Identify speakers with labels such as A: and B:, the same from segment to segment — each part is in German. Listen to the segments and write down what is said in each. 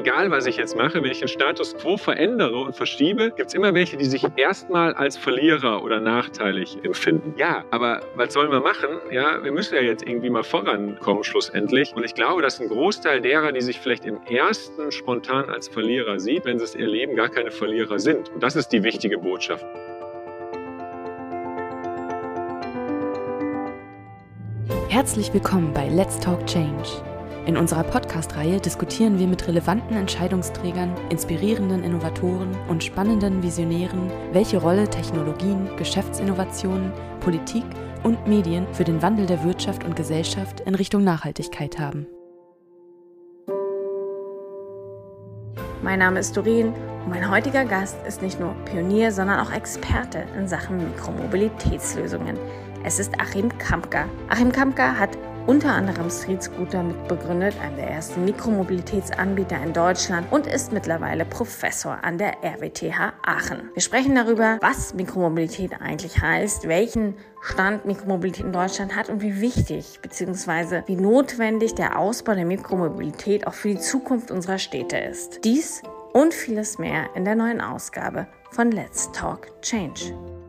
A: egal was ich jetzt mache, wenn ich den Status quo verändere und verschiebe, gibt es immer welche, die sich erstmal als Verlierer oder nachteilig empfinden. Ja, aber was sollen wir machen? Ja, wir müssen ja jetzt irgendwie mal vorankommen schlussendlich. Und ich glaube, dass ein Großteil derer, die sich vielleicht im ersten spontan als Verlierer sieht, wenn sie es erleben, gar keine Verlierer sind. Und das ist die wichtige Botschaft.
B: Herzlich willkommen bei Let's Talk Change. In unserer Podcast-Reihe diskutieren wir mit relevanten Entscheidungsträgern, inspirierenden Innovatoren und spannenden Visionären, welche Rolle Technologien, Geschäftsinnovationen, Politik und Medien für den Wandel der Wirtschaft und Gesellschaft in Richtung Nachhaltigkeit haben.
C: Mein Name ist Doreen und mein heutiger Gast ist nicht nur Pionier, sondern auch Experte in Sachen Mikromobilitätslösungen. Es ist Achim Kampka. Achim Kampka hat unter anderem Street Scooter mitbegründet, einer der ersten Mikromobilitätsanbieter in Deutschland und ist mittlerweile Professor an der RWTH Aachen. Wir sprechen darüber, was Mikromobilität eigentlich heißt, welchen Stand Mikromobilität in Deutschland hat und wie wichtig bzw. wie notwendig der Ausbau der Mikromobilität auch für die Zukunft unserer Städte ist. Dies und vieles mehr in der neuen Ausgabe von Let's Talk Change.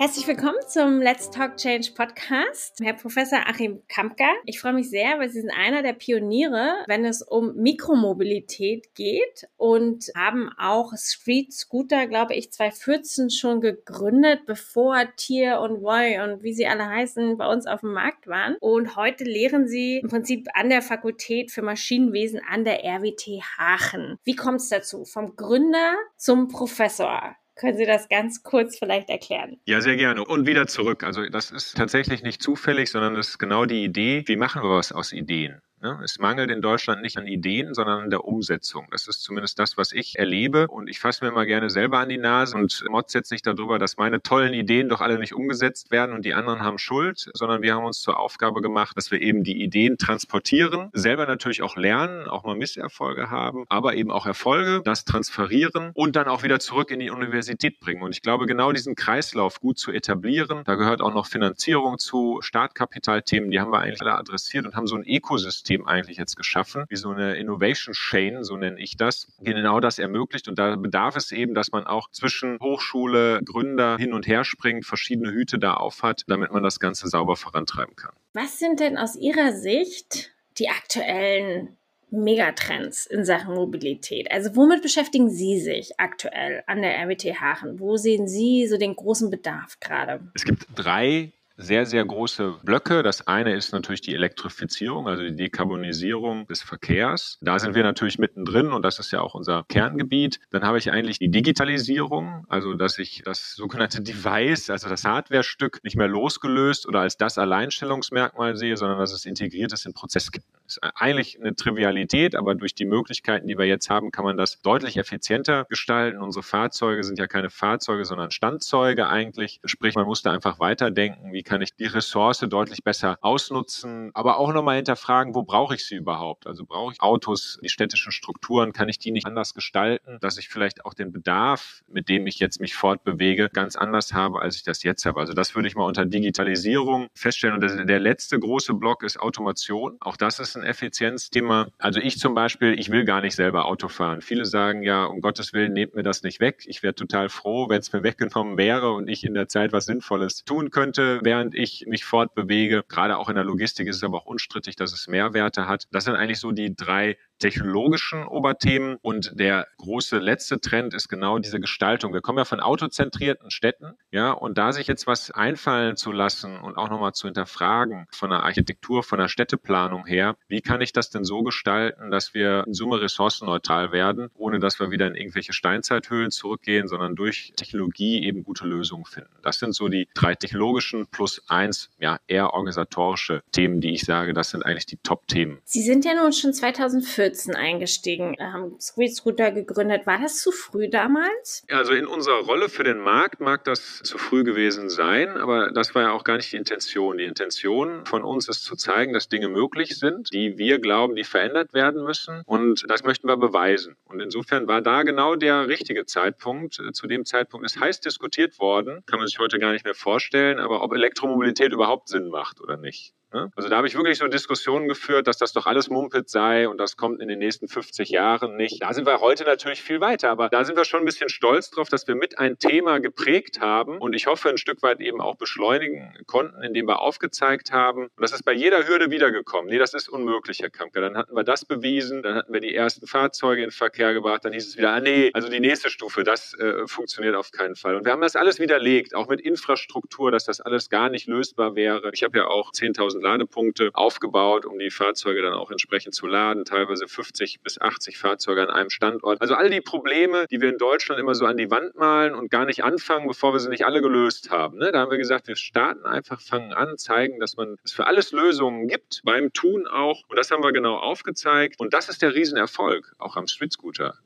C: Herzlich willkommen zum Let's Talk Change Podcast, Herr Professor Achim Kampka. Ich freue mich sehr, weil Sie sind einer der Pioniere, wenn es um Mikromobilität geht und haben auch Street Scooter, glaube ich, 2014 schon gegründet, bevor Tier und Voy und wie sie alle heißen bei uns auf dem Markt waren. Und heute lehren Sie im Prinzip an der Fakultät für Maschinenwesen an der RWT Aachen. Wie kommt es dazu? Vom Gründer zum Professor. Können Sie das ganz kurz vielleicht erklären?
A: Ja, sehr gerne. Und wieder zurück. Also das ist tatsächlich nicht zufällig, sondern das ist genau die Idee. Wie machen wir was aus Ideen? Ne? Es mangelt in Deutschland nicht an Ideen, sondern an der Umsetzung. Das ist zumindest das, was ich erlebe. Und ich fasse mir mal gerne selber an die Nase und motze jetzt nicht darüber, dass meine tollen Ideen doch alle nicht umgesetzt werden und die anderen haben Schuld, sondern wir haben uns zur Aufgabe gemacht, dass wir eben die Ideen transportieren, selber natürlich auch lernen, auch mal Misserfolge haben, aber eben auch Erfolge, das transferieren und dann auch wieder zurück in die Universität bringen. Und ich glaube, genau diesen Kreislauf gut zu etablieren, da gehört auch noch Finanzierung zu, Startkapitalthemen, die haben wir eigentlich alle adressiert und haben so ein Ökosystem Ökosystem eigentlich jetzt geschaffen, wie so eine Innovation Chain, so nenne ich das, genau das ermöglicht. Und da bedarf es eben, dass man auch zwischen Hochschule, Gründer hin und her springt, verschiedene Hüte da aufhat, damit man das Ganze sauber vorantreiben kann.
C: Was sind denn aus Ihrer Sicht die aktuellen Megatrends in Sachen Mobilität? Also womit beschäftigen Sie sich aktuell an der RWT Haaren? Wo sehen Sie so den großen Bedarf gerade?
A: Es gibt drei sehr, sehr große Blöcke. Das eine ist natürlich die Elektrifizierung, also die Dekarbonisierung des Verkehrs. Da sind wir natürlich mittendrin und das ist ja auch unser Kerngebiet. Dann habe ich eigentlich die Digitalisierung, also dass ich das sogenannte Device, also das Hardwarestück nicht mehr losgelöst oder als das Alleinstellungsmerkmal sehe, sondern dass es integriert ist in Prozessketten. Ist eigentlich eine Trivialität, aber durch die Möglichkeiten, die wir jetzt haben, kann man das deutlich effizienter gestalten. Unsere Fahrzeuge sind ja keine Fahrzeuge, sondern Standzeuge eigentlich. Sprich, man muss da einfach weiterdenken, wie kann ich die Ressource deutlich besser ausnutzen, aber auch nochmal hinterfragen, wo brauche ich sie überhaupt? Also brauche ich Autos, die städtischen Strukturen, kann ich die nicht anders gestalten, dass ich vielleicht auch den Bedarf, mit dem ich jetzt mich fortbewege, ganz anders habe, als ich das jetzt habe. Also das würde ich mal unter Digitalisierung feststellen. Und der letzte große Block ist Automation. Auch das ist ein Effizienzthema. Also ich zum Beispiel, ich will gar nicht selber Auto fahren. Viele sagen ja, um Gottes Willen, nehmt mir das nicht weg. Ich wäre total froh, wenn es mir weggenommen wäre und ich in der Zeit was Sinnvolles tun könnte, wäre während ich mich fortbewege. Gerade auch in der Logistik ist es aber auch unstrittig, dass es Mehrwerte hat. Das sind eigentlich so die drei technologischen Oberthemen. Und der große letzte Trend ist genau diese Gestaltung. Wir kommen ja von autozentrierten Städten, ja, und da sich jetzt was einfallen zu lassen und auch nochmal zu hinterfragen von der Architektur, von der Städteplanung her, wie kann ich das denn so gestalten, dass wir in Summe ressourcenneutral werden, ohne dass wir wieder in irgendwelche Steinzeithöhlen zurückgehen, sondern durch Technologie eben gute Lösungen finden. Das sind so die drei technologischen plus plus eins, ja, eher organisatorische Themen, die ich sage, das sind eigentlich die Top-Themen.
C: Sie sind ja nun schon 2014 eingestiegen, haben Street Scooter gegründet. War das zu früh damals?
A: Also in unserer Rolle für den Markt mag das zu früh gewesen sein, aber das war ja auch gar nicht die Intention. Die Intention von uns ist zu zeigen, dass Dinge möglich sind, die wir glauben, die verändert werden müssen. Und das möchten wir beweisen. Und insofern war da genau der richtige Zeitpunkt. Zu dem Zeitpunkt ist heiß diskutiert worden, kann man sich heute gar nicht mehr vorstellen, aber ob Elektro Elektromobilität überhaupt Sinn macht oder nicht. Ne? Also da habe ich wirklich so Diskussionen geführt, dass das doch alles Mumpet sei und das kommt in den nächsten 50 Jahren nicht. Da sind wir heute natürlich viel weiter, aber da sind wir schon ein bisschen stolz drauf, dass wir mit ein Thema geprägt haben und ich hoffe ein Stück weit eben auch beschleunigen konnten, indem wir aufgezeigt haben, und das ist bei jeder Hürde wiedergekommen. Nee, das ist unmöglich, Herr Kampke. Dann hatten wir das bewiesen, dann hatten wir die ersten Fahrzeuge in Verkehr gebracht, dann hieß es wieder, ah nee, also die nächste Stufe, das äh, funktioniert auf keinen Fall. Und wir haben das alles widerlegt, auch mit Infrastruktur, dass das alles gar nicht lösbar wäre. Ich habe ja auch 10.000 Ladepunkte aufgebaut, um die Fahrzeuge dann auch entsprechend zu laden, teilweise 50 bis 80 Fahrzeuge an einem Standort. Also all die Probleme, die wir in Deutschland immer so an die Wand malen und gar nicht anfangen, bevor wir sie nicht alle gelöst haben. Ne? Da haben wir gesagt, wir starten einfach, fangen an, zeigen, dass man es für alles Lösungen gibt, beim Tun auch. Und das haben wir genau aufgezeigt. Und das ist der Riesenerfolg, auch am Street.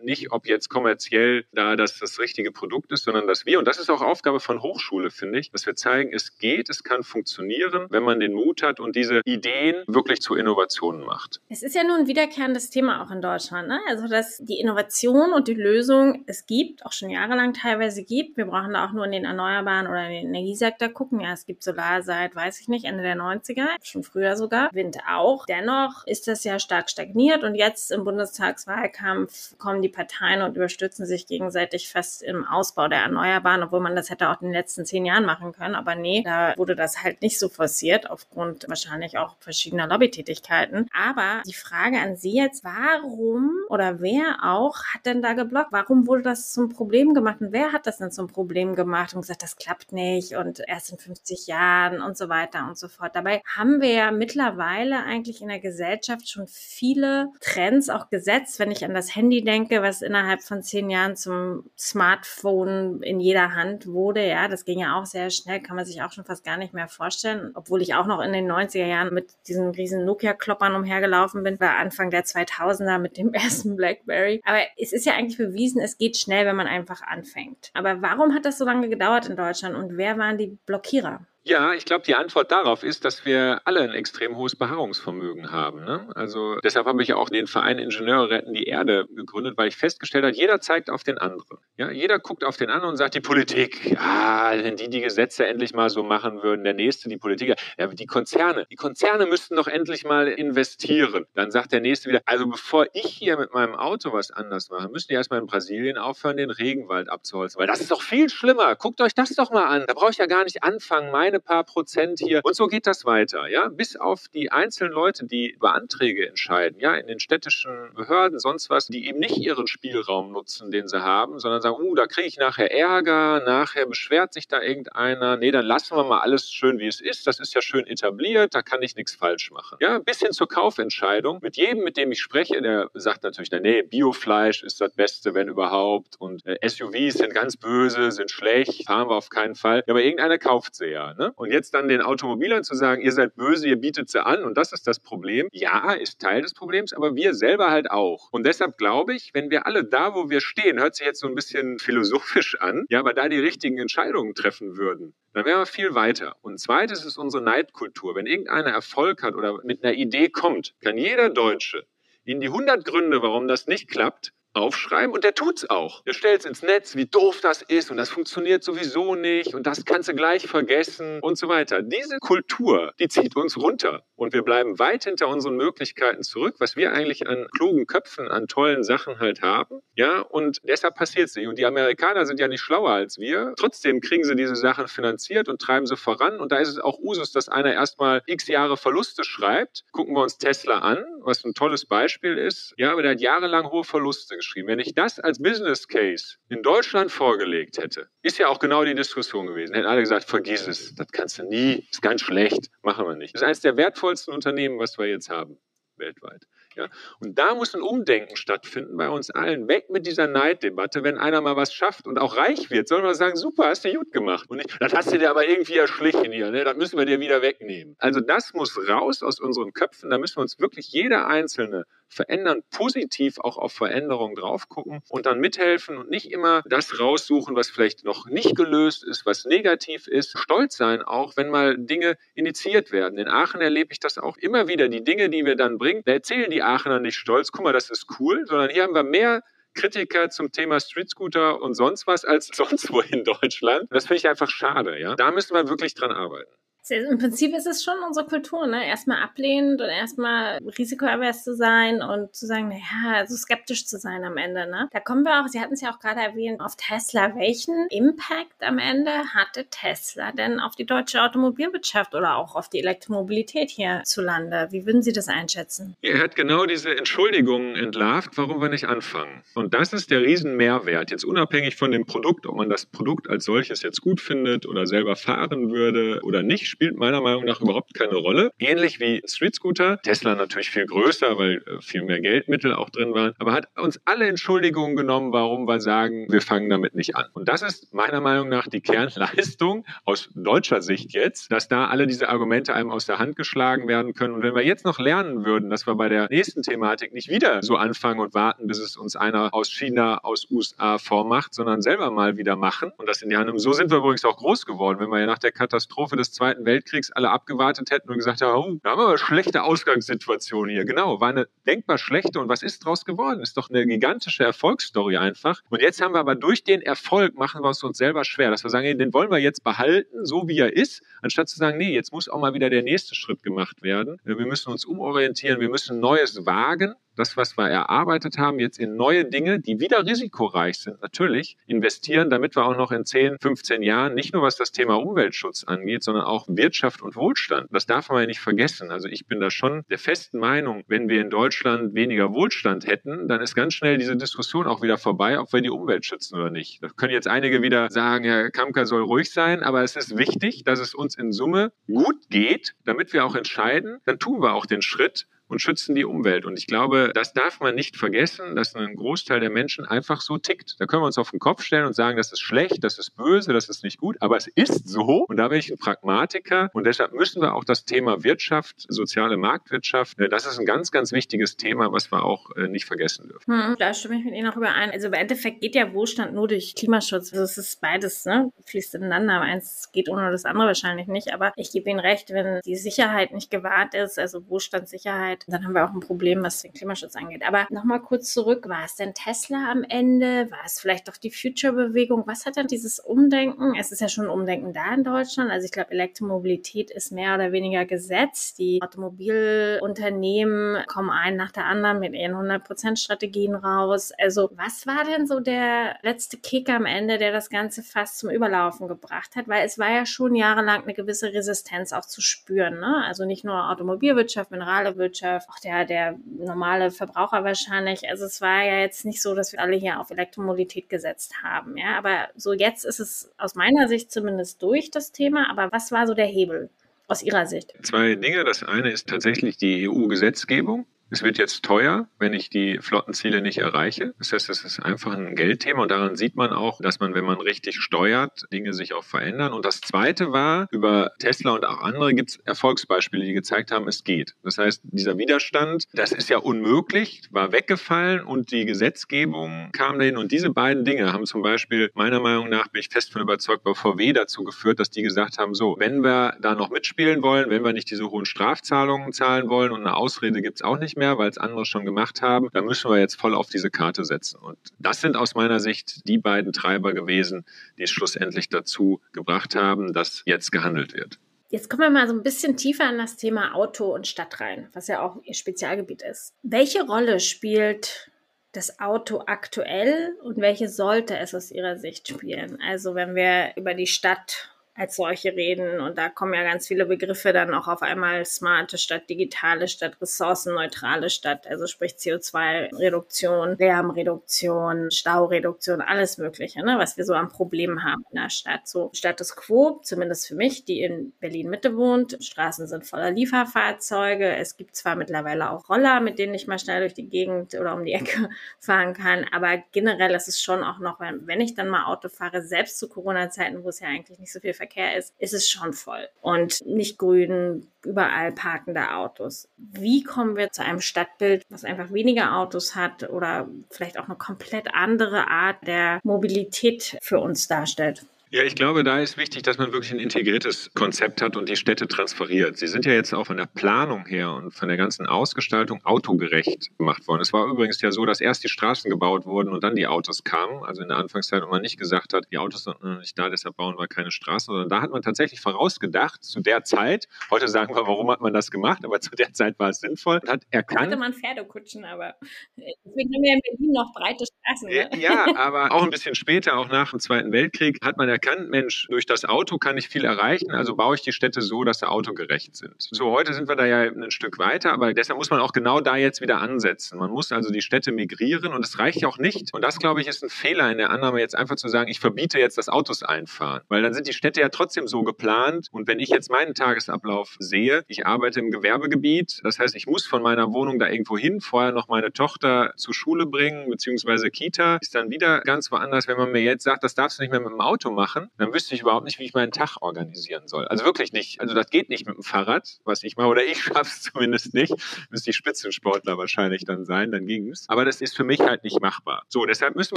A: Nicht, ob jetzt kommerziell da das das richtige Produkt ist, sondern dass wir, und das ist auch Aufgabe von Hochschule, finde ich, dass wir zeigen, es geht, es kann funktionieren, wenn man den Mut hat und diese Ideen wirklich zu Innovationen macht.
C: Es ist ja nun ein wiederkehrendes Thema auch in Deutschland. Ne? Also, dass die Innovation und die Lösung es gibt, auch schon jahrelang teilweise gibt. Wir brauchen da auch nur in den Erneuerbaren oder in den Energiesektor gucken. Ja, es gibt Solar seit, weiß ich nicht, Ende der 90er, schon früher sogar. Wind auch. Dennoch ist das ja stark stagniert und jetzt im Bundestagswahlkampf kommen die Parteien und überstützen sich gegenseitig fest im Ausbau der Erneuerbaren, obwohl man das hätte auch in den letzten zehn Jahren machen können. Aber nee, da wurde das halt nicht so forciert, aufgrund wahrscheinlich auch verschiedener Lobbytätigkeiten. Aber die Frage an Sie jetzt, warum oder wer auch hat denn da geblockt? Warum wurde das zum Problem gemacht und wer hat das denn zum Problem gemacht und gesagt, das klappt nicht und erst in 50 Jahren und so weiter und so fort. Dabei haben wir ja mittlerweile eigentlich in der Gesellschaft schon viele Trends auch gesetzt. Wenn ich an das Handy denke, was innerhalb von zehn Jahren zum Smartphone in jeder Hand wurde, ja, das ging ja auch sehr schnell, kann man sich auch schon fast gar nicht mehr vorstellen. Obwohl ich auch noch in den 90er Jahren mit diesen riesen Nokia-Kloppern umhergelaufen bin, war Anfang der 2000er mit dem ersten Blackberry. Aber es ist ja eigentlich bewiesen, es geht schnell, wenn man einfach anfängt. Aber warum hat das so lange gedauert in Deutschland und wer waren die Blockierer?
A: Ja, ich glaube, die Antwort darauf ist, dass wir alle ein extrem hohes Beharrungsvermögen haben. Ne? Also deshalb habe ich auch den Verein Ingenieure retten die Erde gegründet, weil ich festgestellt habe, jeder zeigt auf den anderen. Ja, jeder guckt auf den anderen und sagt, die Politik, ja, wenn die die Gesetze endlich mal so machen würden, der Nächste, die Politiker, ja, die Konzerne, die Konzerne müssten doch endlich mal investieren. Dann sagt der Nächste wieder, also bevor ich hier mit meinem Auto was anders mache, müssen die erstmal in Brasilien aufhören, den Regenwald abzuholzen, weil das ist doch viel schlimmer. Guckt euch das doch mal an. Da brauche ich ja gar nicht anfangen, meine kleine paar Prozent hier. Und so geht das weiter, ja, bis auf die einzelnen Leute, die über Anträge entscheiden, ja, in den städtischen Behörden, sonst was, die eben nicht ihren Spielraum nutzen, den sie haben, sondern sagen, uh, da kriege ich nachher Ärger, nachher beschwert sich da irgendeiner. Nee, dann lassen wir mal alles schön, wie es ist. Das ist ja schön etabliert, da kann ich nichts falsch machen. Ja, bis hin zur Kaufentscheidung. Mit jedem, mit dem ich spreche, der sagt natürlich, na, nee, Biofleisch ist das Beste, wenn überhaupt. Und äh, SUVs sind ganz böse, sind schlecht, fahren wir auf keinen Fall. Ja, aber irgendeiner kauft sie ja. Ne? Ne? Und jetzt dann den Automobilern zu sagen, ihr seid böse, ihr bietet sie an und das ist das Problem. Ja, ist Teil des Problems, aber wir selber halt auch. Und deshalb glaube ich, wenn wir alle da, wo wir stehen, hört sich jetzt so ein bisschen philosophisch an, ja, aber da die richtigen Entscheidungen treffen würden, dann wären wir viel weiter. Und zweites ist unsere Neidkultur. Wenn irgendeiner Erfolg hat oder mit einer Idee kommt, kann jeder Deutsche in die 100 Gründe, warum das nicht klappt, aufschreiben und der tut's auch. Der stellt's ins Netz, wie doof das ist und das funktioniert sowieso nicht und das kannst du gleich vergessen und so weiter. Diese Kultur, die zieht uns runter und wir bleiben weit hinter unseren Möglichkeiten zurück, was wir eigentlich an klugen Köpfen, an tollen Sachen halt haben. Ja, und deshalb passiert es nicht. Und die Amerikaner sind ja nicht schlauer als wir. Trotzdem kriegen sie diese Sachen finanziert und treiben sie voran. Und da ist es auch Usus, dass einer erstmal x Jahre Verluste schreibt. Gucken wir uns Tesla an, was ein tolles Beispiel ist. Ja, aber der hat jahrelang hohe Verluste geschrieben. Wenn ich das als Business Case in Deutschland vorgelegt hätte, ist ja auch genau die Diskussion gewesen. Hätten alle gesagt, vergiss es, das kannst du nie, ist ganz schlecht, machen wir nicht. Das ist eines der wertvollsten Unternehmen, was wir jetzt haben, weltweit. Ja? Und da muss ein Umdenken stattfinden bei uns allen. Weg mit dieser Neiddebatte. Wenn einer mal was schafft und auch reich wird, soll man sagen, super, hast du gut gemacht. Und nicht, das hast du dir aber irgendwie erschlichen hier, ne? das müssen wir dir wieder wegnehmen. Also das muss raus aus unseren Köpfen. Da müssen wir uns wirklich jeder Einzelne verändern, positiv auch auf Veränderungen drauf gucken und dann mithelfen und nicht immer das raussuchen, was vielleicht noch nicht gelöst ist, was negativ ist. Stolz sein auch, wenn mal Dinge initiiert werden. In Aachen erlebe ich das auch immer wieder. Die Dinge, die wir dann bringen, da erzählen die Aachener nicht stolz, guck mal, das ist cool, sondern hier haben wir mehr Kritiker zum Thema Street Scooter und sonst was als sonst wo in Deutschland. Das finde ich einfach schade. Ja? Da müssen wir wirklich dran arbeiten.
C: Im Prinzip ist es schon unsere Kultur, ne? Erstmal ablehnend und erstmal risikoavers zu sein und zu sagen, naja, so skeptisch zu sein am Ende, ne? Da kommen wir auch, Sie hatten es ja auch gerade erwähnt, auf Tesla. Welchen Impact am Ende hatte Tesla denn auf die deutsche Automobilwirtschaft oder auch auf die Elektromobilität hierzulande? Wie würden Sie das einschätzen?
A: Er hat genau diese Entschuldigungen entlarvt, warum wir nicht anfangen. Und das ist der Riesenmehrwert. Jetzt unabhängig von dem Produkt, ob man das Produkt als solches jetzt gut findet oder selber fahren würde oder nicht, spielt meiner Meinung nach überhaupt keine Rolle. Ähnlich wie Street Scooter. Tesla natürlich viel größer, weil äh, viel mehr Geldmittel auch drin waren. Aber hat uns alle Entschuldigungen genommen, warum wir sagen, wir fangen damit nicht an. Und das ist meiner Meinung nach die Kernleistung aus deutscher Sicht jetzt, dass da alle diese Argumente einem aus der Hand geschlagen werden können. Und wenn wir jetzt noch lernen würden, dass wir bei der nächsten Thematik nicht wieder so anfangen und warten, bis es uns einer aus China, aus USA vormacht, sondern selber mal wieder machen und das in die Hand nehmen. So sind wir übrigens auch groß geworden. Wenn wir ja nach der Katastrophe des Zweiten Weltkriegs alle abgewartet hätten und gesagt haben, oh, da haben wir eine schlechte Ausgangssituation hier. Genau, war eine denkbar schlechte. Und was ist daraus geworden? Ist doch eine gigantische Erfolgsstory einfach. Und jetzt haben wir aber durch den Erfolg machen wir es uns selber schwer, dass wir sagen, hey, den wollen wir jetzt behalten, so wie er ist, anstatt zu sagen, nee, jetzt muss auch mal wieder der nächste Schritt gemacht werden. Wir müssen uns umorientieren, wir müssen Neues wagen das, was wir erarbeitet haben, jetzt in neue Dinge, die wieder risikoreich sind, natürlich investieren, damit wir auch noch in 10, 15 Jahren nicht nur was das Thema Umweltschutz angeht, sondern auch Wirtschaft und Wohlstand. Das darf man ja nicht vergessen. Also ich bin da schon der festen Meinung, wenn wir in Deutschland weniger Wohlstand hätten, dann ist ganz schnell diese Diskussion auch wieder vorbei, ob wir die Umwelt schützen oder nicht. Da können jetzt einige wieder sagen, Herr Kamka soll ruhig sein, aber es ist wichtig, dass es uns in Summe gut geht, damit wir auch entscheiden, dann tun wir auch den Schritt, und schützen die Umwelt. Und ich glaube, das darf man nicht vergessen, dass ein Großteil der Menschen einfach so tickt. Da können wir uns auf den Kopf stellen und sagen, das ist schlecht, das ist böse, das ist nicht gut, aber es ist so. Und da bin ich ein Pragmatiker. Und deshalb müssen wir auch das Thema Wirtschaft, soziale Marktwirtschaft, äh, das ist ein ganz, ganz wichtiges Thema, was wir auch äh, nicht vergessen dürfen.
C: Hm, da stimme ich mit Ihnen auch überein. Also im Endeffekt geht ja Wohlstand nur durch Klimaschutz. Also es ist beides, ne? Fließt ineinander. Eins geht ohne das andere wahrscheinlich nicht. Aber ich gebe Ihnen recht, wenn die Sicherheit nicht gewahrt ist, also Wohlstandssicherheit, dann haben wir auch ein Problem, was den Klimaschutz angeht. Aber nochmal kurz zurück, war es denn Tesla am Ende? War es vielleicht doch die Future-Bewegung? Was hat denn dieses Umdenken? Es ist ja schon Umdenken da in Deutschland. Also ich glaube, Elektromobilität ist mehr oder weniger gesetzt. Die Automobilunternehmen kommen ein nach der anderen mit ihren 100%-Strategien raus. Also was war denn so der letzte Kick am Ende, der das Ganze fast zum Überlaufen gebracht hat? Weil es war ja schon jahrelang eine gewisse Resistenz auch zu spüren. Ne? Also nicht nur Automobilwirtschaft, Mineralwirtschaft, Wirtschaft, auch der, der normale Verbraucher wahrscheinlich. Also es war ja jetzt nicht so, dass wir alle hier auf Elektromobilität gesetzt haben. Ja, aber so jetzt ist es aus meiner Sicht zumindest durch das Thema. Aber was war so der Hebel? Aus Ihrer Sicht?
A: Zwei Dinge. Das eine ist tatsächlich die EU-Gesetzgebung. Es wird jetzt teuer, wenn ich die Flottenziele nicht erreiche. Das heißt, es ist einfach ein Geldthema und daran sieht man auch, dass man, wenn man richtig steuert, Dinge sich auch verändern. Und das Zweite war, über Tesla und auch andere gibt es Erfolgsbeispiele, die gezeigt haben, es geht. Das heißt, dieser Widerstand, das ist ja unmöglich, war weggefallen und die Gesetzgebung kam dahin. Und diese beiden Dinge haben zum Beispiel, meiner Meinung nach, bin ich fest von überzeugt, bei VW dazu geführt, dass die gesagt haben, so, wenn wir da noch mitspielen wollen, wenn wir nicht diese hohen Strafzahlungen zahlen wollen und eine Ausrede gibt es auch nicht mehr, mehr, weil es andere schon gemacht haben. Da müssen wir jetzt voll auf diese Karte setzen. Und das sind aus meiner Sicht die beiden Treiber gewesen, die es schlussendlich dazu gebracht haben, dass jetzt gehandelt wird.
C: Jetzt kommen wir mal so ein bisschen tiefer in das Thema Auto und Stadt rein, was ja auch Ihr Spezialgebiet ist. Welche Rolle spielt das Auto aktuell und welche sollte es aus Ihrer Sicht spielen? Also wenn wir über die Stadt als solche reden. Und da kommen ja ganz viele Begriffe dann auch auf einmal smarte statt digitale statt ressourcenneutrale statt, also sprich CO2-Reduktion, Lärmreduktion, Staureduktion, alles Mögliche, ne, was wir so an Problemen haben in der Stadt. So Status quo, zumindest für mich, die in Berlin Mitte wohnt. Straßen sind voller Lieferfahrzeuge. Es gibt zwar mittlerweile auch Roller, mit denen ich mal schnell durch die Gegend oder um die Ecke fahren kann, aber generell ist es schon auch noch, wenn ich dann mal Auto fahre, selbst zu Corona-Zeiten, wo es ja eigentlich nicht so viel Verkehr ist, ist es schon voll. Und nicht grün, überall parkende Autos. Wie kommen wir zu einem Stadtbild, was einfach weniger Autos hat oder vielleicht auch eine komplett andere Art der Mobilität für uns darstellt?
A: Ja, ich glaube, da ist wichtig, dass man wirklich ein integriertes Konzept hat und die Städte transferiert. Sie sind ja jetzt auch von der Planung her und von der ganzen Ausgestaltung autogerecht gemacht worden. Es war übrigens ja so, dass erst die Straßen gebaut wurden und dann die Autos kamen. Also in der Anfangszeit, und man nicht gesagt hat, die Autos sind noch nicht da, deshalb bauen wir keine Straßen, sondern da hat man tatsächlich vorausgedacht, zu der Zeit, heute sagen wir, warum hat man das gemacht, aber zu der Zeit war es sinnvoll und hat erkannt.
C: Hatte man Pferdekutschen, aber deswegen haben wir in Berlin noch breite Straßen.
A: Ne? Ja, aber auch ein bisschen später, auch nach dem Zweiten Weltkrieg, hat man erkannt, erkannt, Mensch, durch das Auto kann ich viel erreichen, also baue ich die Städte so, dass sie autogerecht sind. So, heute sind wir da ja ein Stück weiter, aber deshalb muss man auch genau da jetzt wieder ansetzen. Man muss also die Städte migrieren und es reicht ja auch nicht. Und das, glaube ich, ist ein Fehler in der Annahme, jetzt einfach zu sagen, ich verbiete jetzt das Autos einfahren, weil dann sind die Städte ja trotzdem so geplant. Und wenn ich jetzt meinen Tagesablauf sehe, ich arbeite im Gewerbegebiet, das heißt, ich muss von meiner Wohnung da irgendwo hin, vorher noch meine Tochter zur Schule bringen, beziehungsweise Kita, ist dann wieder ganz woanders. Wenn man mir jetzt sagt, das darfst du nicht mehr mit dem Auto machen, machen, dann wüsste ich überhaupt nicht, wie ich meinen Tag organisieren soll. Also wirklich nicht. Also das geht nicht mit dem Fahrrad, was ich mache, oder ich schaffe es zumindest nicht. Müsste ich Spitzensportler wahrscheinlich dann sein, dann ging es. Aber das ist für mich halt nicht machbar. So, deshalb müssen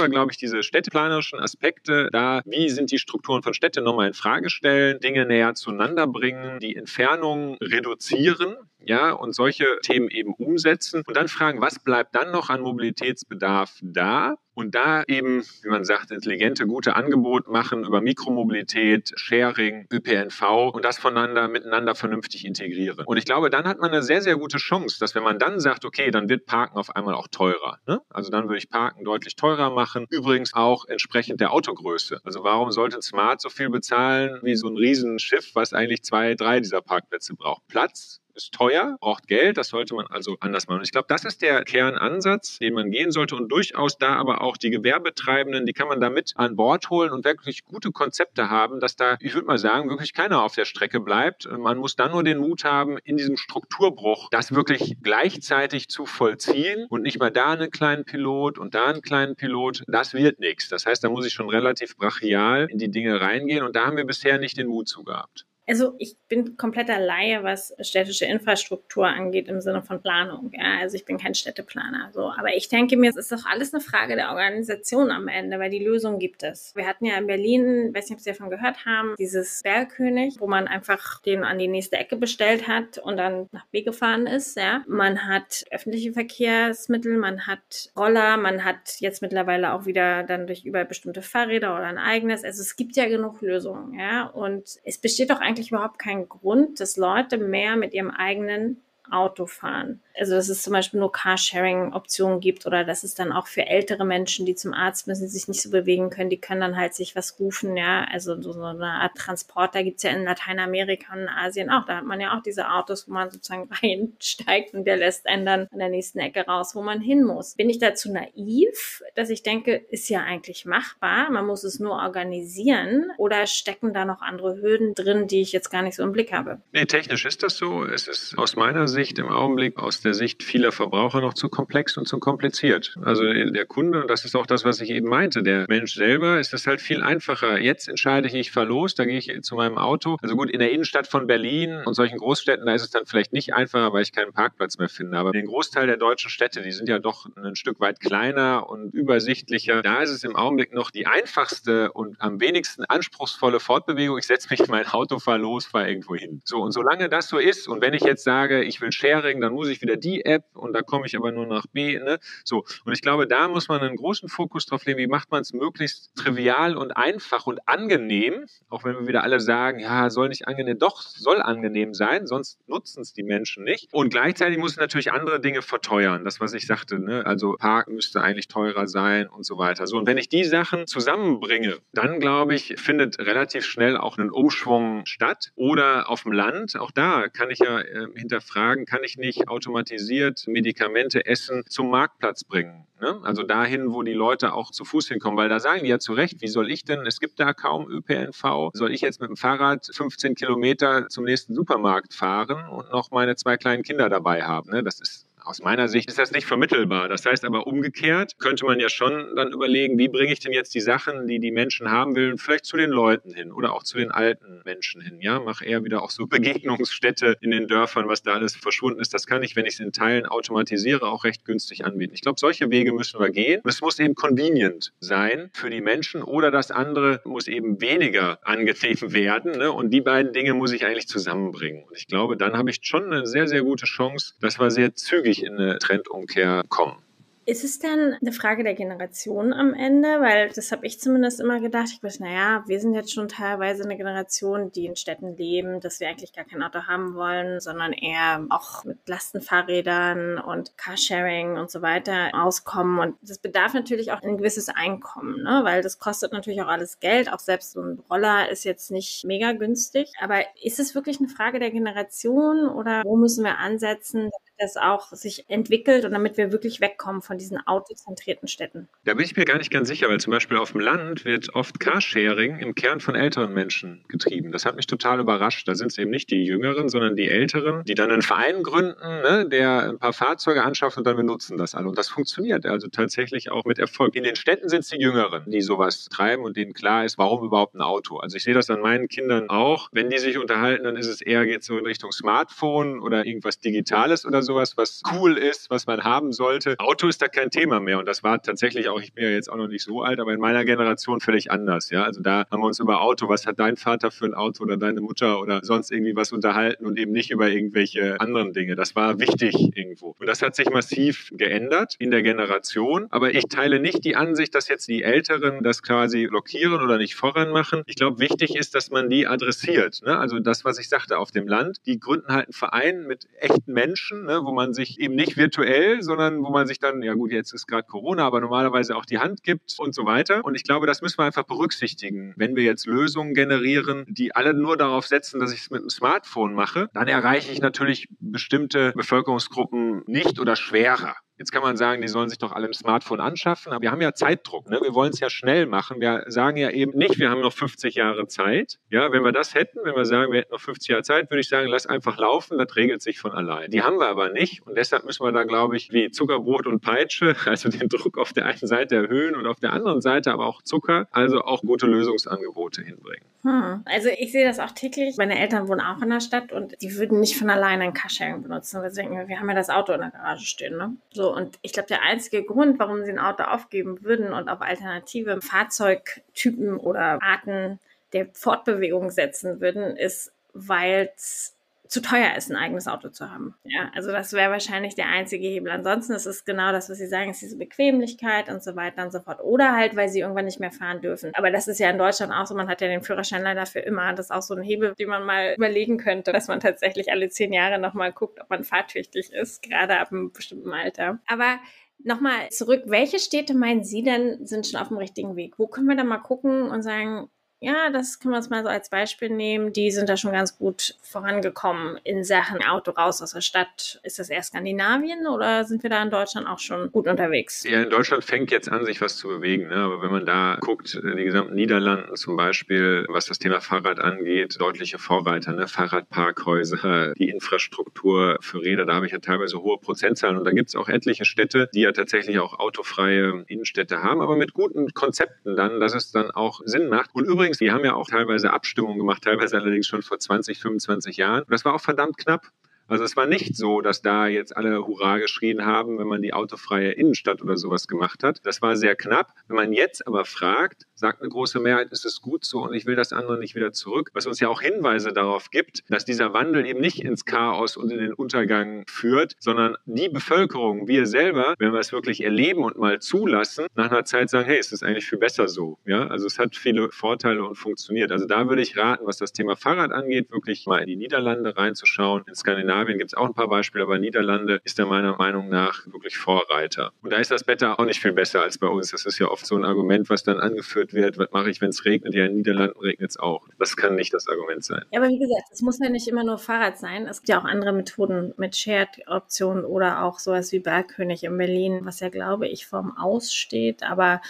A: wir, glaube ich, diese städteplanerischen Aspekte da, wie sind die Strukturen von Städte, nochmal in Frage stellen, Dinge näher zueinander bringen, die Entfernung reduzieren ja, und solche Themen eben umsetzen und dann fragen, was bleibt dann noch an Mobilitätsbedarf da? Und da eben, wie man sagt, intelligente, gute Angebote machen über Mikromobilität, Sharing, ÖPNV und das voneinander, miteinander vernünftig integrieren. Und ich glaube, dann hat man eine sehr, sehr gute Chance, dass wenn man dann sagt, okay, dann wird Parken auf einmal auch teurer. Ne? Also dann würde ich Parken deutlich teurer machen. Übrigens auch entsprechend der Autogröße. Also warum sollte Smart so viel bezahlen wie so ein Riesenschiff, was eigentlich zwei, drei dieser Parkplätze braucht? Platz, ist teuer, braucht Geld, das sollte man also anders machen. Ich glaube, das ist der Kernansatz, den man gehen sollte und durchaus da aber auch die Gewerbetreibenden, die kann man da mit an Bord holen und wirklich gute Konzepte haben, dass da, ich würde mal sagen, wirklich keiner auf der Strecke bleibt. Man muss dann nur den Mut haben, in diesem Strukturbruch das wirklich gleichzeitig zu vollziehen und nicht mal da einen kleinen Pilot und da einen kleinen Pilot. Das wird nichts. Das heißt, da muss ich schon relativ brachial in die Dinge reingehen und da haben wir bisher nicht den Mut zu gehabt.
C: Also ich bin kompletter Laie, was städtische Infrastruktur angeht im Sinne von Planung. Ja, also ich bin kein Städteplaner. So, aber ich denke mir, es ist doch alles eine Frage der Organisation am Ende, weil die Lösung gibt es. Wir hatten ja in Berlin, weiß nicht, ob Sie davon gehört haben, dieses Bergkönig, wo man einfach den an die nächste Ecke bestellt hat und dann nach B gefahren ist. Ja, man hat öffentliche Verkehrsmittel, man hat Roller, man hat jetzt mittlerweile auch wieder dann durch über bestimmte Fahrräder oder ein eigenes. Also es gibt ja genug Lösungen. Ja, und es besteht doch eigentlich eigentlich überhaupt keinen Grund, dass Leute mehr mit ihrem eigenen Auto fahren also dass es zum Beispiel nur Carsharing-Optionen gibt oder dass es dann auch für ältere Menschen, die zum Arzt müssen, sich nicht so bewegen können, die können dann halt sich was rufen, ja, also so, eine Art Transporter gibt's ja in Lateinamerika und in Asien auch, da hat man ja auch diese Autos, wo man sozusagen reinsteigt und der lässt einen dann an der nächsten Ecke raus, wo man hin muss. Bin ich dazu naiv, dass ich denke, ist ja eigentlich machbar, man muss es nur organisieren oder stecken da noch andere Hürden drin, die ich jetzt gar nicht so im Blick habe?
A: Nee, technisch ist das so. Es ist aus meiner Sicht im Augenblick aus der Sicht vieler Verbraucher noch zu komplex und zu kompliziert. Also der Kunde, und das ist auch das, was ich eben meinte, der Mensch selber ist es halt viel einfacher. Jetzt entscheide ich, ich fahre los, da gehe ich zu meinem Auto. Also gut, in der Innenstadt von Berlin und solchen Großstädten, da ist es dann vielleicht nicht einfacher, weil ich keinen Parkplatz mehr finde. Aber den Großteil der deutschen Städte, die sind ja doch ein Stück weit kleiner und übersichtlicher. Da ist es im Augenblick noch die einfachste und am wenigsten anspruchsvolle Fortbewegung. Ich setze mich in mein Auto, fahre los, fahre irgendwo hin. So, und solange das so ist und wenn ich jetzt sage, ich will Sharing, dann muss ich wieder die App und da komme ich aber nur nach B. Ne? So. Und ich glaube, da muss man einen großen Fokus drauf legen, wie macht man es möglichst trivial und einfach und angenehm, auch wenn wir wieder alle sagen, ja, soll nicht angenehm, doch, soll angenehm sein, sonst nutzen es die Menschen nicht. Und gleichzeitig muss es natürlich andere Dinge verteuern. Das, was ich sagte, ne? also Park müsste eigentlich teurer sein und so weiter. So, und wenn ich die Sachen zusammenbringe, dann glaube ich, findet relativ schnell auch ein Umschwung statt. Oder auf dem Land, auch da kann ich ja äh, hinterfragen, kann ich nicht automatisch automatisiert Medikamente, Essen zum Marktplatz bringen. Ne? Also dahin, wo die Leute auch zu Fuß hinkommen, weil da sagen die ja zu Recht, wie soll ich denn, es gibt da kaum ÖPNV, soll ich jetzt mit dem Fahrrad 15 Kilometer zum nächsten Supermarkt fahren und noch meine zwei kleinen Kinder dabei haben? Ne? Das ist Aus meiner Sicht ist das nicht vermittelbar. Das heißt aber umgekehrt könnte man ja schon dann überlegen, wie bringe ich denn jetzt die Sachen, die die Menschen haben will, vielleicht zu den Leuten hin oder auch zu den alten Menschen hin. Ja, mach eher wieder auch so Begegnungsstätte in den Dörfern, was da alles verschwunden ist. Das kann ich, wenn ich es in Teilen automatisiere, auch recht günstig anbieten. Ich glaube, solche Wege müssen wir gehen. Und es muss eben convenient sein für die Menschen oder das andere muss eben weniger angenehm werden. Ne? Und die beiden Dinge muss ich eigentlich zusammenbringen. Und ich glaube, dann habe ich schon eine sehr, sehr gute Chance, dass wir sehr zügig in eine Trendumkehr kommen.
C: Ist es dann eine Frage der Generation am Ende? Weil das habe ich zumindest immer gedacht. Ich weiß, naja, wir sind jetzt schon teilweise eine Generation, die in Städten leben, dass wir eigentlich gar kein Auto haben wollen, sondern eher auch mit Lastenfahrrädern und Carsharing und so weiter auskommen. Und das bedarf natürlich auch ein gewisses Einkommen, ne? weil das kostet natürlich auch alles Geld. Auch selbst so ein Roller ist jetzt nicht mega günstig. Aber ist es wirklich eine Frage der Generation oder wo müssen wir ansetzen, das auch sich entwickelt und damit wir wirklich wegkommen von diesen autozentrierten Städten?
A: Da bin ich mir gar nicht ganz sicher, weil zum Beispiel auf dem Land wird oft Carsharing im Kern von älteren Menschen getrieben. Das hat mich total überrascht. Da sind es eben nicht die Jüngeren, sondern die Älteren, die dann einen Verein gründen, ne, der ein paar Fahrzeuge anschafft und dann benutzen das alle. Und das funktioniert also tatsächlich auch mit Erfolg. In den Städten sind es die Jüngeren, die sowas treiben und denen klar ist, warum überhaupt ein Auto. Also ich sehe das an meinen Kindern auch. Wenn die sich unterhalten, dann ist es eher geht so in Richtung Smartphone oder irgendwas Digitales oder sowas, was cool ist, was man haben sollte. Auto ist da kein Thema mehr und das war tatsächlich auch, ich bin ja jetzt auch noch nicht so alt, aber in meiner Generation völlig anders. Ja, also da haben wir uns über Auto, was hat dein Vater für ein Auto oder deine Mutter oder sonst irgendwie was unterhalten und eben nicht über irgendwelche anderen Dinge. Das war wichtig irgendwo. Und das hat sich massiv geändert in der Generation. Aber ich teile nicht die Ansicht, dass jetzt die Älteren das quasi blockieren oder nicht voran machen. Ich glaube, wichtig ist, dass man die adressiert. Ne? Also das, was ich sagte, auf dem Land, die gründen halt einen Verein mit echten Menschen, ne? Wo man sich eben nicht virtuell, sondern wo man sich dann, ja gut, jetzt ist gerade Corona, aber normalerweise auch die Hand gibt und so weiter. Und ich glaube, das müssen wir einfach berücksichtigen. Wenn wir jetzt Lösungen generieren, die alle nur darauf setzen, dass ich es mit dem Smartphone mache, dann erreiche ich natürlich bestimmte Bevölkerungsgruppen nicht oder schwerer. Jetzt kann man sagen, die sollen sich doch alle ein Smartphone anschaffen, aber wir haben ja Zeitdruck. Ne? Wir wollen es ja schnell machen. Wir sagen ja eben nicht, wir haben noch 50 Jahre Zeit. Ja, wenn wir das hätten, wenn wir sagen, wir hätten noch 50 Jahre Zeit, würde ich sagen, lass einfach laufen, das regelt sich von allein. Die haben wir aber nicht und deshalb müssen wir da, glaube ich, wie Zuckerbrot und Peitsche, also den Druck auf der einen Seite erhöhen und auf der anderen Seite aber auch Zucker, also auch gute Lösungsangebote hinbringen.
C: Hm. Also ich sehe das auch täglich. Meine Eltern wohnen auch in der Stadt und die würden nicht von alleine ein Carsharing benutzen, weil denken, wir haben ja das Auto in der Garage stehen. Ne? So, und ich glaube, der einzige Grund, warum sie ein Auto aufgeben würden und auf alternative Fahrzeugtypen oder Arten der Fortbewegung setzen würden, ist, weil es zu teuer ist, ein eigenes Auto zu haben. Ja, also das wäre wahrscheinlich der einzige Hebel. Ansonsten ist es genau das, was Sie sagen, ist diese Bequemlichkeit und so weiter und so fort. Oder halt, weil sie irgendwann nicht mehr fahren dürfen. Aber das ist ja in Deutschland auch so. Man hat ja den Führerschein leider für immer. Das ist auch so ein Hebel, den man mal überlegen könnte, dass man tatsächlich alle zehn Jahre nochmal guckt, ob man fahrtüchtig ist, gerade ab einem bestimmten Alter. Aber Nochmal zurück, welche Städte meinen Sie denn sind schon auf dem richtigen Weg? Wo können wir da mal gucken und sagen, ja, das können wir uns mal so als Beispiel nehmen. Die sind da schon ganz gut vorangekommen in Sachen Auto raus aus der Stadt. Ist das eher Skandinavien oder sind wir da in Deutschland auch schon gut unterwegs?
A: Ja, in Deutschland fängt jetzt an, sich was zu bewegen. Ne? Aber wenn man da guckt, die gesamten Niederlanden zum Beispiel, was das Thema Fahrrad angeht, deutliche Vorreiter, ne? Fahrradparkhäuser, die Infrastruktur für Räder, da habe ich ja teilweise hohe Prozentzahlen. Und da gibt es auch etliche Städte, die ja tatsächlich auch autofreie Innenstädte haben, aber mit guten Konzepten dann, dass es dann auch Sinn macht. Und übrigens übrigens, die haben ja auch teilweise Abstimmungen gemacht, teilweise allerdings schon vor 20, 25 Jahren. Das war auch verdammt knapp. Also es war nicht so, dass da jetzt alle Hurra geschrien haben, wenn man die autofreie Innenstadt oder sowas gemacht hat. Das war sehr knapp. Wenn man jetzt aber fragt, sagt eine große Mehrheit, ist es gut so und ich will das andere nicht wieder zurück. Was uns ja auch Hinweise darauf gibt, dass dieser Wandel eben nicht ins Chaos und in den Untergang führt, sondern die Bevölkerung, wir selber, wenn wir es wirklich erleben und mal zulassen, nach einer Zeit sagen, hey, ist es eigentlich viel besser so. Ja, also es hat viele Vorteile und funktioniert. Also da würde ich raten, was das Thema Fahrrad angeht, wirklich mal in die Niederlande reinzuschauen, in Skandinavien Skandinavien gibt es auch ein paar Beispiele, aber Niederlande ist da meiner Meinung nach wirklich Vorreiter. Und da ist das Wetter auch nicht viel besser als bei uns. Das ist ja oft so ein Argument, was dann angeführt wird. Was mache ich, wenn es regnet? Ja, in Niederlanden regnet es auch. Das kann nicht das Argument sein.
C: Ja, aber wie gesagt, es muss ja nicht immer nur Fahrrad sein. Es gibt ja auch andere Methoden mit Shared-Optionen oder auch sowas wie Bergkönig in Berlin, was ja, glaube ich, vorm Aus steht. Aber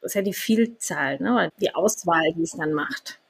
C: das ist ja die Vielzahl, ne? die Auswahl, die es dann macht.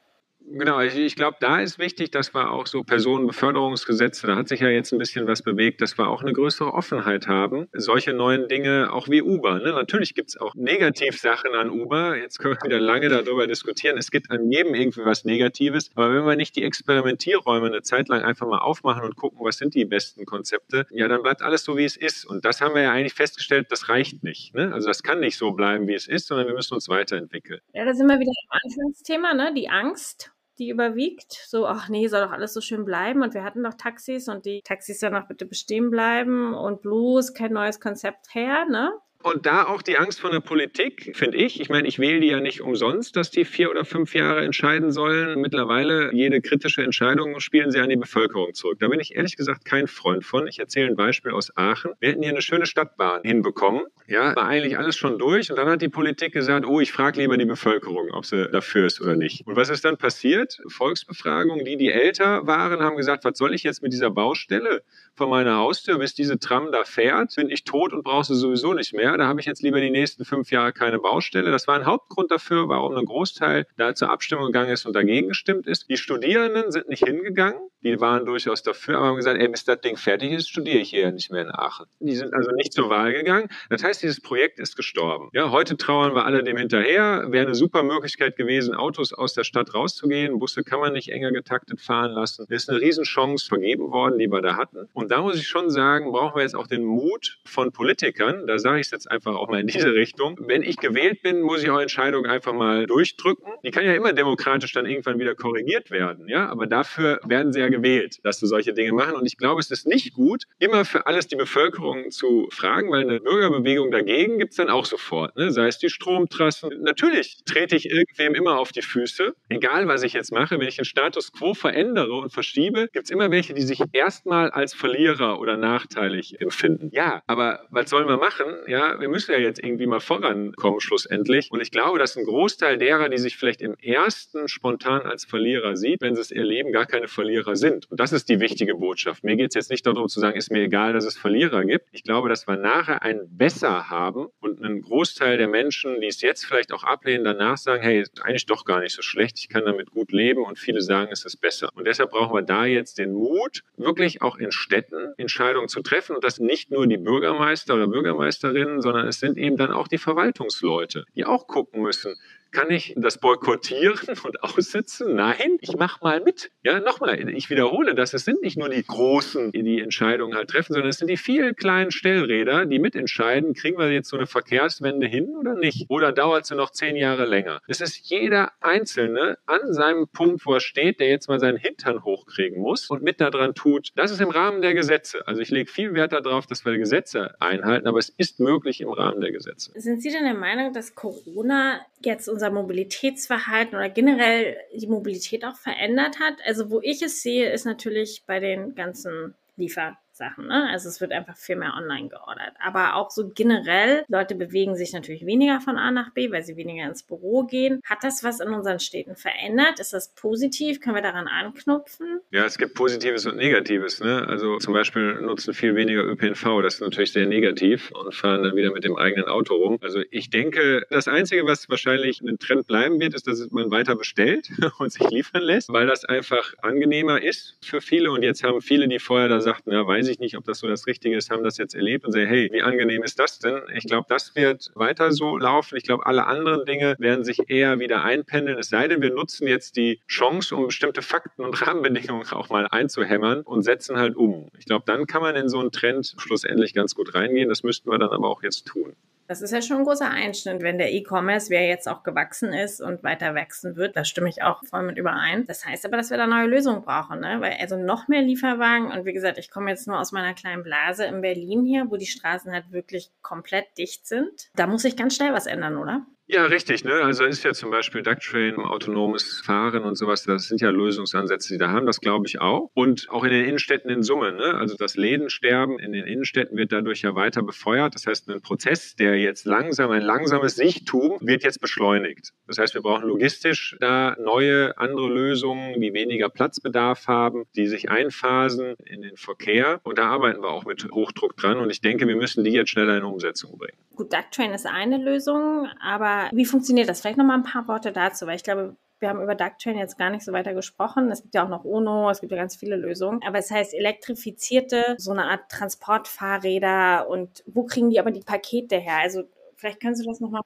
A: Genau, ich, ich glaube, da ist wichtig, dass wir auch so Personenbeförderungsgesetze, da hat sich ja jetzt ein bisschen was bewegt, dass wir auch eine größere Offenheit haben. Solche neuen Dinge, auch wie Uber. Ne? Natürlich gibt es auch Negativsachen an Uber. Jetzt können wir wieder lange darüber diskutieren. Es gibt an jedem irgendwie was Negatives. Aber wenn wir nicht die Experimentierräume eine Zeit lang einfach mal aufmachen und gucken, was sind die besten Konzepte, ja, dann bleibt alles so, wie es ist. Und das haben wir ja eigentlich festgestellt, das reicht nicht. Ne? Also das kann nicht so bleiben, wie es ist, sondern wir müssen uns weiterentwickeln.
C: Ja, da sind wir wieder am Anfangsthema, ne? die Angst die überwiegt. So, ach nee, soll doch alles so schön bleiben. Und wir hatten doch Taxis und die Taxis sollen doch bitte bestehen bleiben und bloß kein neues Konzept her, ne?
A: Und da auch die Angst von der Politik, finde ich. Ich meine, ich wähle die ja nicht umsonst, dass die vier oder fünf Jahre entscheiden sollen. Mittlerweile, jede kritische Entscheidung spielen sie an die Bevölkerung zurück. Da bin ich ehrlich gesagt kein Freund von. Ich erzähle ein Beispiel aus Aachen. Wir hätten hier eine schöne Stadtbahn hinbekommen. Ja, war eigentlich alles schon durch. Und dann hat die Politik gesagt, oh, ich frage lieber die Bevölkerung, ob sie dafür ist oder nicht. Und was ist dann passiert? Volksbefragung, die, die älter waren, haben gesagt, was soll ich jetzt mit dieser Baustelle vor meiner Haustür, bis diese Tram da fährt, bin ich tot und brauche sie sowieso nicht mehr da habe ich jetzt lieber die nächsten fünf Jahre keine Baustelle. Das war ein Hauptgrund dafür, warum ein Großteil da zur Abstimmung gegangen ist und dagegen gestimmt ist. Die Studierenden sind nicht hingegangen, die waren durchaus dafür, aber haben gesagt, ey, bis das Ding fertig ist, studiere ich hier ja nicht mehr in Aachen. Die sind also nicht zur Wahl gegangen. Das heißt, dieses Projekt ist gestorben. Ja, heute trauern wir alle dem hinterher. Wäre eine super Möglichkeit gewesen, Autos aus der Stadt rauszugehen. Busse kann man nicht enger getaktet fahren lassen. Ist eine Riesenchance vergeben worden, die wir da hatten. Und da muss ich schon sagen, brauchen wir jetzt auch den Mut von Politikern. Da sage ich es jetzt einfach auch mal in diese Richtung. Wenn ich gewählt bin, muss ich auch Entscheidungen einfach mal durchdrücken. Die kann ja immer demokratisch dann irgendwann wieder korrigiert werden. Ja, aber dafür werden sie ja gewählt, dass sie solche Dinge machen. Und ich glaube, es ist nicht gut, immer für alles die Bevölkerung zu fragen, weil eine Bürgerbewegung dagegen gibt es dann auch sofort. Ne? Sei es die Stromtrassen. Natürlich trete ich irgendwem immer auf die Füße, egal was ich jetzt mache. Wenn ich den Status quo verändere und verschiebe, gibt es immer welche, die sich erstmal als Verlierer oder nachteilig empfinden. Ja, aber was sollen wir machen? Ja, wir müssen ja jetzt irgendwie mal vorankommen schlussendlich. Und ich glaube, dass ein Großteil derer, die sich vielleicht im ersten spontan als Verlierer sieht, wenn sie es erleben, gar keine Verlierer sind. Und das ist die wichtige Botschaft. Mir geht es jetzt nicht darum zu sagen, ist mir egal, dass es Verlierer gibt. Ich glaube, dass wir nachher ein Besser haben und einen Großteil der Menschen, die es jetzt vielleicht auch ablehnen, danach sagen, hey, ist eigentlich doch gar nicht so schlecht, ich kann damit gut leben und viele sagen, es ist besser. Und deshalb brauchen wir da jetzt den Mut, wirklich auch in Städten Entscheidungen zu treffen und das nicht nur die Bürgermeister oder Bürgermeisterinnen, sondern es sind eben dann auch die Verwaltungsleute, die auch gucken müssen, kann ich das boykottieren und aussitzen? Nein, ich mache mal mit. Ja, nochmal, ich wiederhole das. Es sind nicht nur die Großen, die die Entscheidungen halt treffen, sondern es sind die vielen kleinen Stellräder, die mitentscheiden, kriegen wir jetzt so eine Verkehrswende hin oder nicht? Oder dauert sie noch zehn Jahre länger? Es ist jeder Einzelne an seinem Punkt, wo er steht, der jetzt mal seinen Hintern hochkriegen muss und mit daran tut. Das ist im Rahmen der Gesetze. Also ich lege viel Wert darauf, dass wir Gesetze einhalten, aber es ist möglich im Rahmen der Gesetze.
C: Sind Sie denn der Meinung, dass Corona jetzt unser Mobilitätsverhalten oder generell die Mobilität auch verändert hat. Also wo ich es sehe, ist natürlich bei den ganzen Liefer Sachen. Ne? Also es wird einfach viel mehr online geordert. Aber auch so generell, Leute bewegen sich natürlich weniger von A nach B, weil sie weniger ins Büro gehen. Hat das was in unseren Städten verändert? Ist das positiv? Können wir daran anknüpfen?
A: Ja, es gibt Positives und Negatives. Ne? Also zum Beispiel nutzen viel weniger ÖPNV. Das ist natürlich sehr negativ und fahren dann wieder mit dem eigenen Auto rum. Also ich denke, das Einzige, was wahrscheinlich ein Trend bleiben wird, ist, dass man weiter bestellt und sich liefern lässt, weil das einfach angenehmer ist für viele. Und jetzt haben viele, die vorher da sagten, ja, weiß weiß ich nicht, ob das so das Richtige ist, haben das jetzt erlebt und sagen, hey, wie angenehm ist das denn? Ich glaube, das wird weiter so laufen. Ich glaube, alle anderen Dinge werden sich eher wieder einpendeln. Es sei denn, wir nutzen jetzt die Chance, um bestimmte Fakten und Rahmenbedingungen auch mal einzuhämmern und setzen halt um. Ich glaube, dann kann man in so einen Trend schlussendlich ganz gut reingehen. Das müssten wir dann aber auch jetzt tun.
C: Das ist ja schon ein großer Einschnitt, wenn der E-Commerce, wer jetzt auch gewachsen ist und weiter wachsen wird, da stimme ich auch voll mit überein. Das heißt aber, dass wir da neue Lösungen brauchen, ne? Weil also noch mehr Lieferwagen und wie gesagt, ich komme jetzt nur aus meiner kleinen Blase in Berlin hier, wo die Straßen halt wirklich komplett dicht sind. Da muss sich ganz schnell was ändern, oder?
A: Ja, richtig. Ne? Also ist ja zum Beispiel Ducktrain, autonomes Fahren und sowas, das sind ja Lösungsansätze, die da haben, das glaube ich auch. Und auch in den Innenstädten in Summe. Ne? Also das Lädensterben in den Innenstädten wird dadurch ja weiter befeuert. Das heißt, ein Prozess, der jetzt langsam, ein langsames Sichtum, wird jetzt beschleunigt. Das heißt, wir brauchen logistisch da neue, andere Lösungen, die weniger Platzbedarf haben, die sich einphasen in den Verkehr. Und da arbeiten wir auch mit Hochdruck dran. Und ich denke, wir müssen die jetzt schneller in Umsetzung bringen.
C: Gut, Ducktrain ist eine Lösung, aber wie funktioniert das? Vielleicht noch mal ein paar Worte dazu, weil ich glaube, wir haben über Ducktrain jetzt gar nicht so weiter gesprochen. Es gibt ja auch noch UNO, es gibt ja ganz viele Lösungen. Aber es heißt elektrifizierte, so eine Art Transportfahrräder und wo kriegen die aber die Pakete her? Also vielleicht können Sie das nochmal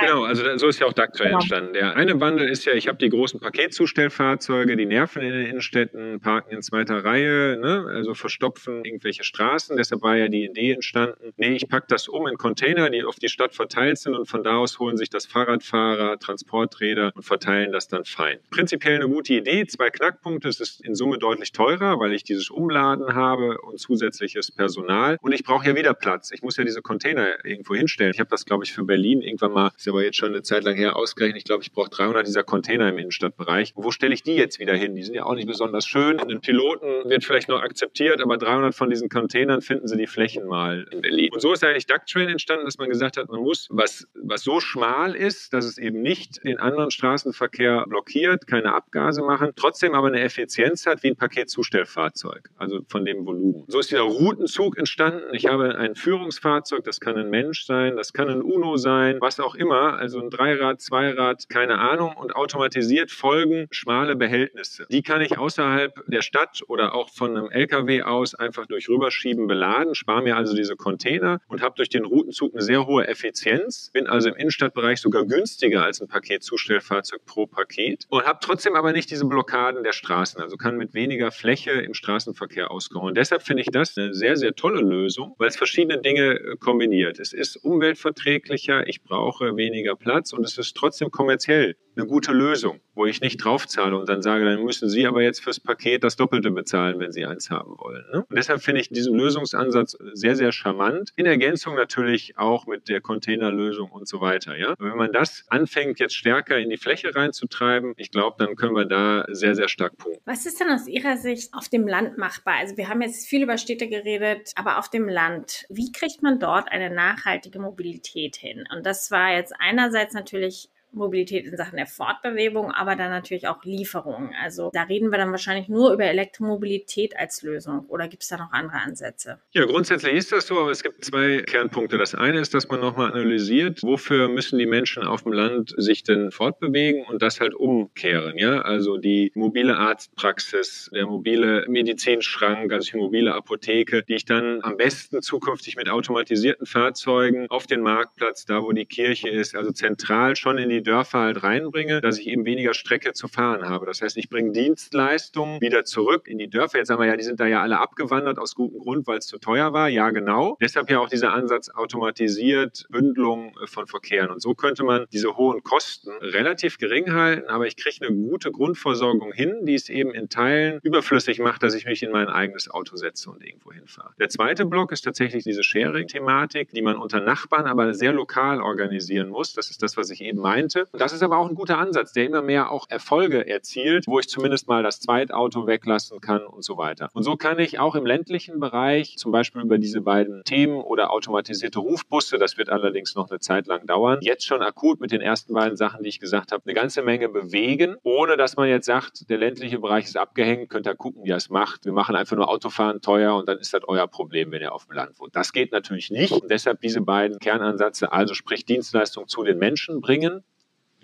A: Genau, also so ist ja auch Ducktrail genau. entstanden. Der eine Wandel ist ja, ich habe die großen Paketzustellfahrzeuge, die nerven in den Innenstädten, parken in zweiter Reihe, ne? also verstopfen irgendwelche Straßen. Deshalb war ja die Idee entstanden, nee, ich packe das um in Container, die auf die Stadt verteilt sind und von da aus holen sich das Fahrradfahrer, Transporträder und verteilen das dann fein. Prinzipiell eine gute Idee, zwei Knackpunkte. Es ist in Summe deutlich teurer, weil ich dieses Umladen habe und zusätzliches Personal. Und ich brauche ja wieder Platz. Ich muss ja diese Container irgendwo hinstellen. Ich habe das, glaube ich, für Berlin irgendwann mal ist aber jetzt schon eine Zeit lang her ausgerechnet. Ich glaube, ich brauche 300 dieser Container im Innenstadtbereich. Wo stelle ich die jetzt wieder hin? Die sind ja auch nicht besonders schön. In den Piloten wird vielleicht noch akzeptiert, aber 300 von diesen Containern finden Sie die Flächen mal in Berlin. Und so ist eigentlich Ducktrain entstanden, dass man gesagt hat, man muss, was, was so schmal ist, dass es eben nicht den anderen Straßenverkehr blockiert, keine Abgase machen, trotzdem aber eine Effizienz hat wie ein Paketzustellfahrzeug, also von dem Volumen. So ist dieser Routenzug entstanden. Ich habe ein Führungsfahrzeug, das kann ein Mensch sein, das kann ein UNO sein, was auch immer Thema, also ein Dreirad, Zweirad, keine Ahnung, und automatisiert folgen schmale Behältnisse. Die kann ich außerhalb der Stadt oder auch von einem LKW aus einfach durch Rüberschieben beladen, spare mir also diese Container und habe durch den Routenzug eine sehr hohe Effizienz, bin also im Innenstadtbereich sogar günstiger als ein Paketzustellfahrzeug pro Paket und habe trotzdem aber nicht diese Blockaden der Straßen, also kann mit weniger Fläche im Straßenverkehr. Und deshalb finde ich das eine sehr, sehr tolle Lösung, weil es verschiedene Dinge äh, kombiniert. Es ist umweltverträglicher, ich brauche weniger Platz und es ist trotzdem kommerziell eine gute Lösung, wo ich nicht draufzahle und dann sage, dann müssen Sie aber jetzt fürs Paket das Doppelte bezahlen, wenn Sie eins haben wollen. Ne? Und deshalb finde ich diesen Lösungsansatz sehr, sehr charmant. In Ergänzung natürlich auch mit der Containerlösung und so weiter. Ja? wenn man das anfängt, jetzt stärker in die Fläche reinzutreiben, ich glaube, dann können wir da sehr, sehr stark punkten.
C: Was ist denn aus Ihrer Sicht auf dem Land machbar? Also wir haben jetzt viel über Städte geredet, aber auf dem Land, wie kriegt man dort eine nachhaltige Mobilität hin? Und das war jetzt einerseits natürlich Mobilität in Sachen der Fortbewegung, aber dann natürlich auch Lieferungen. Also da reden wir dann wahrscheinlich nur über Elektromobilität als Lösung oder gibt es da noch andere Ansätze?
A: Ja, grundsätzlich ist das so, aber es gibt zwei Kernpunkte. Das eine ist, dass man nochmal analysiert, wofür müssen die Menschen auf dem Land sich denn fortbewegen und das halt umkehren. Ja, also die mobile Arztpraxis, der mobile Medizinschrank, also die mobile Apotheke, die ich dann am besten zukünftig mit automatisierten Fahrzeugen auf den Marktplatz, da wo die Kirche ist, also zentral schon in die Dörfer halt reinbringe, dass ich eben weniger Strecke zu fahren habe. Das heißt, ich bringe Dienstleistungen wieder zurück in die Dörfer. Jetzt sagen wir ja, die sind da ja alle abgewandert aus gutem Grund, weil es zu teuer war. Ja, genau. Deshalb ja auch dieser Ansatz automatisiert, Bündelung äh, von Verkehren. Und so könnte man diese hohen Kosten relativ gering halten, aber ich kriege eine gute Grundversorgung hin, die es eben in Teilen überflüssig macht, dass ich mich in mein eigenes Auto setze und irgendwo hinfahre. Der zweite Block ist tatsächlich diese Sharing-Thematik, die man unter Nachbarn aber sehr lokal organisieren muss. Das ist das, was ich eben meinte könnte. Das ist aber auch ein guter Ansatz, der immer mehr auch Erfolge erzielt, wo ich zumindest mal das Zweitauto weglassen kann und so weiter. Und so kann ich auch im ländlichen Bereich zum Beispiel über diese beiden Themen oder automatisierte Rufbusse, das wird allerdings noch eine Zeit lang dauern, jetzt schon akut mit den ersten beiden Sachen, die ich gesagt habe, eine ganze Menge bewegen, ohne dass man jetzt sagt, der ländliche Bereich ist abgehängt, könnt ihr gucken, wie er es macht. Wir machen einfach nur Autofahren teuer und dann ist das euer Problem, wenn ihr auf dem Land wohnt. Das geht natürlich nicht. Und deshalb diese beiden Kernansätze, also sprich Dienstleistung zu den Menschen bringen,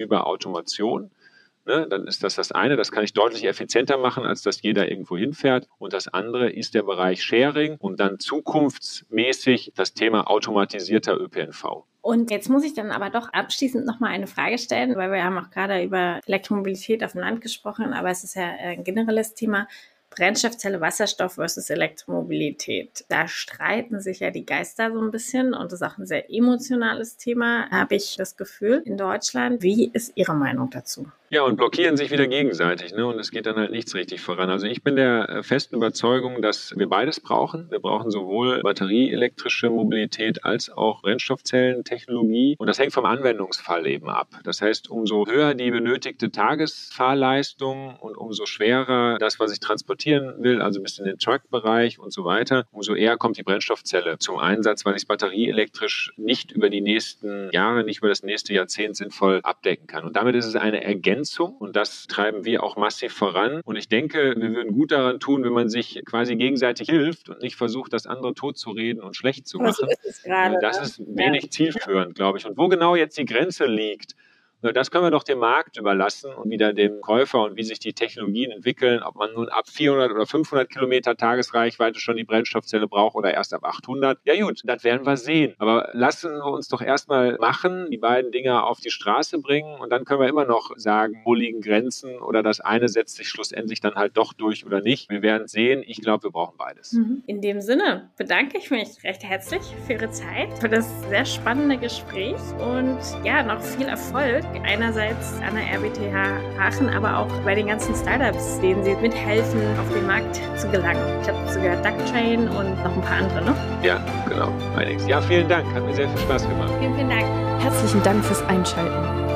A: über Automation. Ne, dann ist das das eine, das kann ich deutlich effizienter machen, als dass jeder irgendwo hinfährt. Und das andere ist der Bereich Sharing und dann zukunftsmäßig das Thema automatisierter ÖPNV.
C: Und jetzt muss ich dann aber doch abschließend nochmal eine Frage stellen, weil wir haben auch gerade über Elektromobilität auf dem Land gesprochen, aber es ist ja ein generelles Thema. Brennstoffzelle Wasserstoff versus Elektromobilität. Da streiten sich ja die Geister so ein bisschen und das ist auch ein sehr emotionales Thema, habe ich das Gefühl in Deutschland. Wie ist Ihre Meinung dazu?
A: Ja, und blockieren sich wieder gegenseitig, ne? Und es geht dann halt nichts richtig voran. Also ich bin der äh, festen Überzeugung, dass wir beides brauchen. Wir brauchen sowohl batterieelektrische Mobilität als auch Brennstoffzellentechnologie. Und das hängt vom Anwendungsfall eben ab. Das heißt, umso höher die benötigte Tagesfahrleistung und umso schwerer das, was ich transportieren will, also bis in den Truck-Bereich und so weiter, umso eher kommt die Brennstoffzelle zum Einsatz, weil ich es batterieelektrisch nicht über die nächsten Jahre, nicht über das nächste Jahrzehnt sinnvoll abdecken kann. Und damit ist es eine Ergänzung Ergänzung und das treiben wir auch massiv voran. Und ich denke, wir würden gut daran tun, wenn man sich quasi gegenseitig hilft und nicht versucht, das andere tot zu reden und schlecht zu machen. So ist grade, das ne? ist wenig ja. zielführend, glaube ich. Und wo genau jetzt die Grenze liegt, Das können wir doch dem Markt überlassen und wieder dem Käufer und wie sich die Technologien entwickeln, ob man nun ab 400 oder 500 Kilometer Tagesreichweite schon die Brennstoffzelle braucht oder erst ab 800. Ja gut, das werden wir sehen. Aber lassen wir uns doch erstmal machen, die beiden Dinger auf die Straße bringen und dann können wir immer noch sagen, wo liegen Grenzen oder das eine setzt sich schlussendlich dann halt doch durch oder nicht. Wir werden sehen. Ich glaube, wir brauchen beides.
C: Mhm. In dem Sinne bedanke ich mich recht herzlich für Ihre Zeit, für das sehr spannende Gespräch und ja, noch viel Erfolg einerseits an der RWTH Aachen, aber auch bei den ganzen Startups, denen Sie mithelfen, auf den Markt zu gelangen. Ich habe dazu gehört Duckchain und noch ein paar andere, ne?
A: Ja, genau. Ja, vielen Dank. Hat mir sehr viel Spaß gemacht.
C: Vielen, vielen Dank.
B: Herzlichen Dank fürs Einschalten.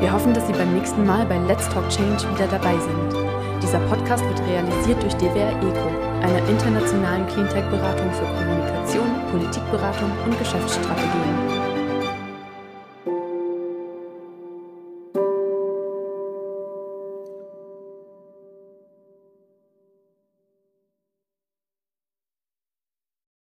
B: Wir hoffen, dass Sie beim nächsten Mal bei Let's Talk Change wieder dabei sind. Dieser Podcast wird realisiert durch DWR ECO, einer internationalen Cleantech-Beratung für Kommunikation, Politikberatung und Geschäftsstrategien.